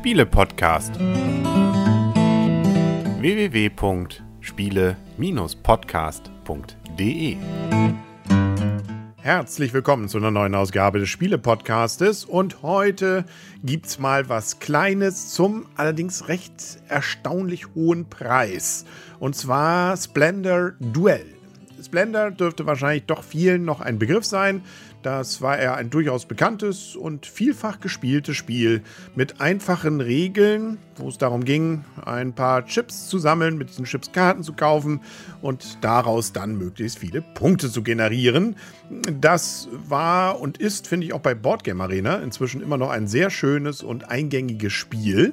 Spiele-Podcast. www.spiele-podcast.de Herzlich willkommen zu einer neuen Ausgabe des Spiele-Podcastes und heute gibt's mal was Kleines zum allerdings recht erstaunlich hohen Preis. Und zwar Splendor Duell. Splendor dürfte wahrscheinlich doch vielen noch ein Begriff sein. Das war eher ein durchaus bekanntes und vielfach gespieltes Spiel mit einfachen Regeln, wo es darum ging, ein paar Chips zu sammeln, mit diesen Chips Karten zu kaufen und daraus dann möglichst viele Punkte zu generieren. Das war und ist, finde ich, auch bei Boardgame Arena inzwischen immer noch ein sehr schönes und eingängiges Spiel.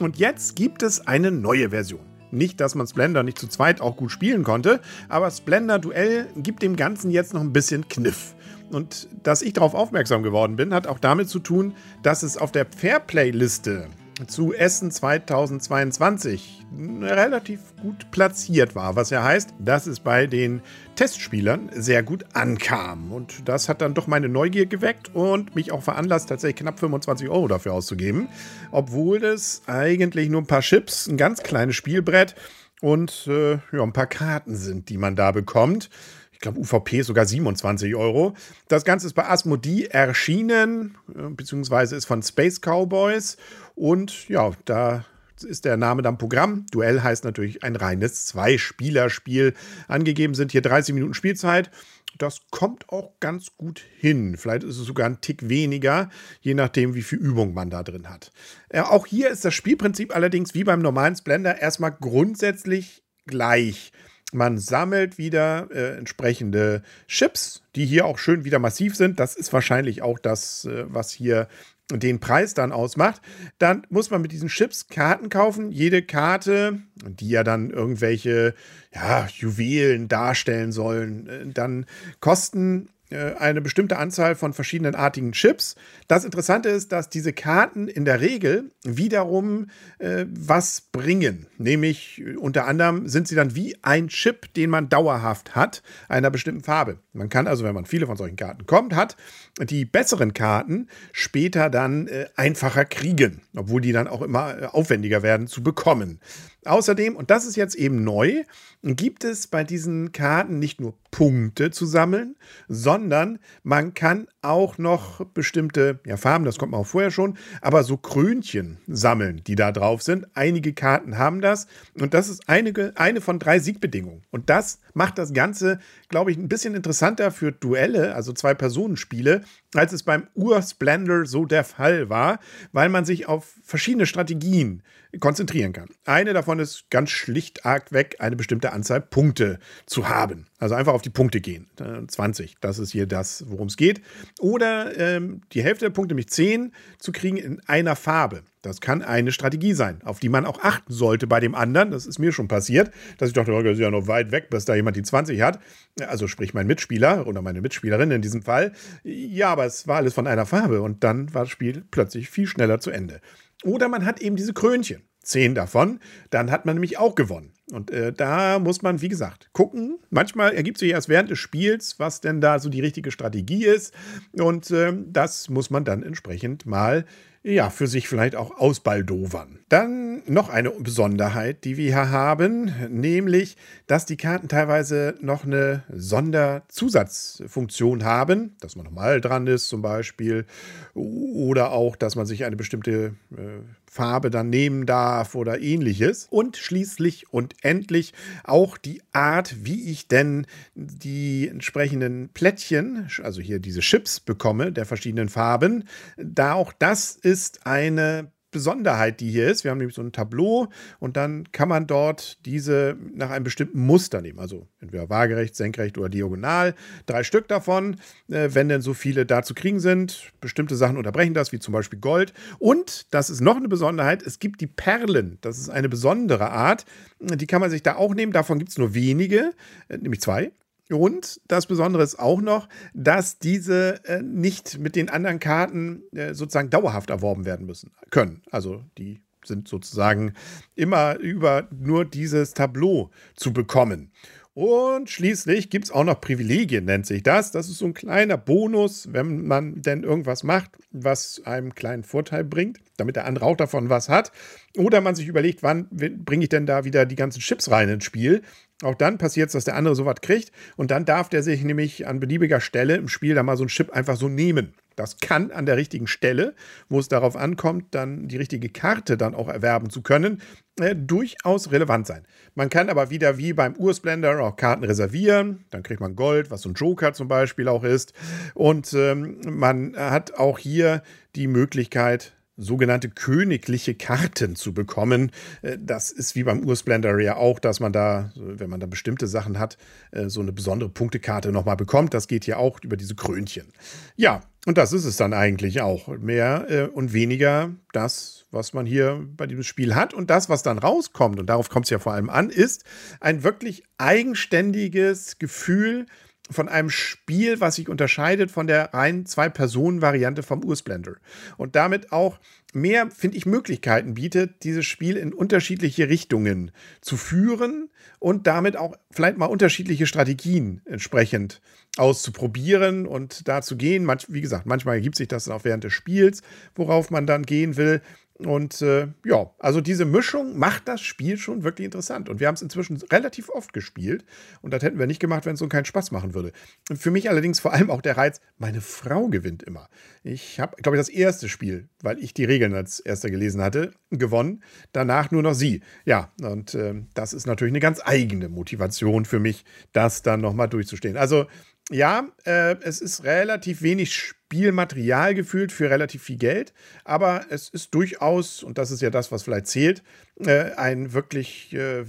Und jetzt gibt es eine neue Version. Nicht, dass man Splendor nicht zu zweit auch gut spielen konnte, aber Splendor Duell gibt dem Ganzen jetzt noch ein bisschen Kniff. Und dass ich darauf aufmerksam geworden bin, hat auch damit zu tun, dass es auf der Fairplay-Liste zu Essen 2022 relativ gut platziert war, was ja heißt, dass es bei den Testspielern sehr gut ankam. Und das hat dann doch meine Neugier geweckt und mich auch veranlasst, tatsächlich knapp 25 Euro dafür auszugeben, obwohl es eigentlich nur ein paar Chips, ein ganz kleines Spielbrett und äh, ja, ein paar Karten sind, die man da bekommt ich glaube, UVP sogar 27 Euro. Das Ganze ist bei Asmodee erschienen, äh, beziehungsweise ist von Space Cowboys. Und ja, da ist der Name dann Programm. Duell heißt natürlich ein reines Zwei-Spieler-Spiel. Angegeben sind hier 30 Minuten Spielzeit. Das kommt auch ganz gut hin. Vielleicht ist es sogar ein Tick weniger, je nachdem, wie viel Übung man da drin hat. Äh, auch hier ist das Spielprinzip allerdings wie beim normalen Splendor erstmal grundsätzlich gleich. Man sammelt wieder äh, entsprechende Chips, die hier auch schön wieder massiv sind. Das ist wahrscheinlich auch das, äh, was hier den Preis dann ausmacht. Dann muss man mit diesen Chips Karten kaufen. Jede Karte, die ja dann irgendwelche ja, Juwelen darstellen sollen, äh, dann kosten eine bestimmte Anzahl von verschiedenen artigen Chips. Das Interessante ist, dass diese Karten in der Regel wiederum äh, was bringen. Nämlich äh, unter anderem sind sie dann wie ein Chip, den man dauerhaft hat, einer bestimmten Farbe. Man kann also, wenn man viele von solchen Karten kommt, hat, die besseren Karten später dann äh, einfacher kriegen, obwohl die dann auch immer äh, aufwendiger werden zu bekommen. Außerdem, und das ist jetzt eben neu, gibt es bei diesen Karten nicht nur Punkte zu sammeln, sondern man kann auch noch bestimmte ja, Farben, das kommt man auch vorher schon, aber so Krönchen sammeln, die da drauf sind. Einige Karten haben das und das ist einige, eine von drei Siegbedingungen. Und das macht das Ganze, glaube ich, ein bisschen interessanter für Duelle, also Zwei-Personen-Spiele, als es beim Ur-Splendor so der Fall war, weil man sich auf verschiedene Strategien konzentrieren kann. Eine davon ist ganz schlicht arg weg, eine bestimmte Anzahl Punkte zu haben. Also einfach auf die Punkte gehen. 20, das ist hier das, worum es geht. Oder ähm, die Hälfte der Punkte, nämlich 10, zu kriegen in einer Farbe. Das kann eine Strategie sein, auf die man auch achten sollte bei dem anderen. Das ist mir schon passiert, dass ich dachte, oh, das ist ja noch weit weg, bis da jemand die 20 hat. Also sprich mein Mitspieler oder meine Mitspielerin in diesem Fall. Ja, aber es war alles von einer Farbe und dann war das Spiel plötzlich viel schneller zu Ende. Oder man hat eben diese Krönchen. Zehn davon, dann hat man nämlich auch gewonnen. Und äh, da muss man, wie gesagt, gucken. Manchmal ergibt sich erst während des Spiels, was denn da so die richtige Strategie ist. Und äh, das muss man dann entsprechend mal ja, für sich vielleicht auch ausbaldowern. Dann noch eine Besonderheit, die wir hier haben, nämlich, dass die Karten teilweise noch eine Sonderzusatzfunktion haben, dass man nochmal dran ist zum Beispiel, oder auch, dass man sich eine bestimmte äh, Farbe dann nehmen darf oder ähnliches. Und schließlich und endlich auch die Art, wie ich denn die entsprechenden Plättchen, also hier diese Chips bekomme, der verschiedenen Farben. Da auch das ist eine Besonderheit, die hier ist. Wir haben nämlich so ein Tableau und dann kann man dort diese nach einem bestimmten Muster nehmen. Also entweder waagerecht, senkrecht oder diagonal. Drei Stück davon, äh, wenn denn so viele da zu kriegen sind. Bestimmte Sachen unterbrechen das, wie zum Beispiel Gold. Und, das ist noch eine Besonderheit, es gibt die Perlen. Das ist eine besondere Art. Die kann man sich da auch nehmen. Davon gibt es nur wenige, äh, nämlich zwei. Und das Besondere ist auch noch, dass diese äh, nicht mit den anderen Karten äh, sozusagen dauerhaft erworben werden müssen können. Also die sind sozusagen immer über nur dieses Tableau zu bekommen. Und schließlich gibt es auch noch Privilegien, nennt sich das. Das ist so ein kleiner Bonus, wenn man denn irgendwas macht, was einem kleinen Vorteil bringt, damit der andere auch davon was hat. Oder man sich überlegt, wann bringe ich denn da wieder die ganzen Chips rein ins Spiel. Auch dann passiert es, dass der andere sowas kriegt. Und dann darf der sich nämlich an beliebiger Stelle im Spiel da mal so ein Chip einfach so nehmen. Das kann an der richtigen Stelle, wo es darauf ankommt, dann die richtige Karte dann auch erwerben zu können, äh, durchaus relevant sein. Man kann aber wieder wie beim Ursplendor auch Karten reservieren. Dann kriegt man Gold, was so ein Joker zum Beispiel auch ist. Und ähm, man hat auch hier die Möglichkeit, sogenannte königliche Karten zu bekommen. Äh, das ist wie beim Ursplendor ja auch, dass man da, wenn man da bestimmte Sachen hat, äh, so eine besondere Punktekarte nochmal bekommt. Das geht hier auch über diese Krönchen. Ja, und das ist es dann eigentlich auch. Mehr äh, und weniger das, was man hier bei diesem Spiel hat. Und das, was dann rauskommt, und darauf kommt es ja vor allem an, ist ein wirklich eigenständiges Gefühl, von einem Spiel, was sich unterscheidet von der rein Zwei-Personen-Variante vom Ursplendor. Und damit auch mehr, finde ich, Möglichkeiten bietet, dieses Spiel in unterschiedliche Richtungen zu führen und damit auch vielleicht mal unterschiedliche Strategien entsprechend auszuprobieren und da zu gehen. Wie gesagt, manchmal ergibt sich das dann auch während des Spiels, worauf man dann gehen will. Und äh, ja, also diese Mischung macht das Spiel schon wirklich interessant. Und wir haben es inzwischen relativ oft gespielt. Und das hätten wir nicht gemacht, wenn es so keinen Spaß machen würde. Für mich allerdings vor allem auch der Reiz, meine Frau gewinnt immer. Ich habe, glaube ich, das erste Spiel, weil ich die Regeln als erster gelesen hatte, gewonnen. Danach nur noch sie. Ja, und äh, das ist natürlich eine ganz eigene Motivation für mich, das dann nochmal durchzustehen. Also ja, äh, es ist relativ wenig Spielmaterial gefühlt für relativ viel Geld, aber es ist durchaus, und das ist ja das, was vielleicht zählt, äh, ein wirklich äh,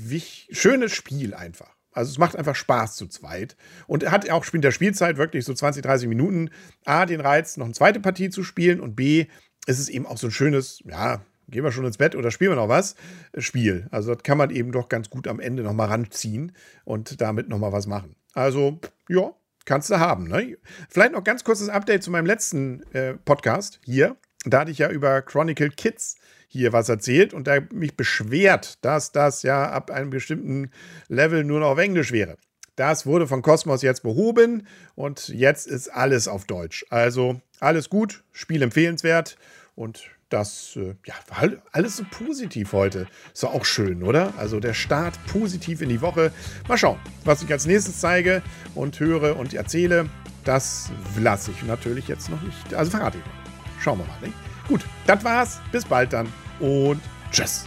schönes Spiel einfach. Also es macht einfach Spaß zu zweit und hat auch in der Spielzeit wirklich so 20, 30 Minuten A, den Reiz, noch eine zweite Partie zu spielen und B, ist es eben auch so ein schönes, ja, gehen wir schon ins Bett oder spielen wir noch was? Spiel. Also das kann man eben doch ganz gut am Ende nochmal ranziehen und damit nochmal was machen. Also, ja, kannst du haben. Ne? Vielleicht noch ganz kurzes Update zu meinem letzten äh, Podcast hier. Da hatte ich ja über Chronicle Kids hier was erzählt und da mich beschwert, dass das ja ab einem bestimmten Level nur noch auf Englisch wäre. Das wurde von Cosmos jetzt behoben und jetzt ist alles auf Deutsch. Also alles gut, Spiel empfehlenswert und das äh, ja, war alles so positiv heute. Ist doch auch schön, oder? Also der Start positiv in die Woche. Mal schauen, was ich als nächstes zeige und höre und erzähle. Das lasse ich natürlich jetzt noch nicht. Also verrate ich noch. Schauen wir mal. Nicht? Gut, das war's. Bis bald dann und tschüss.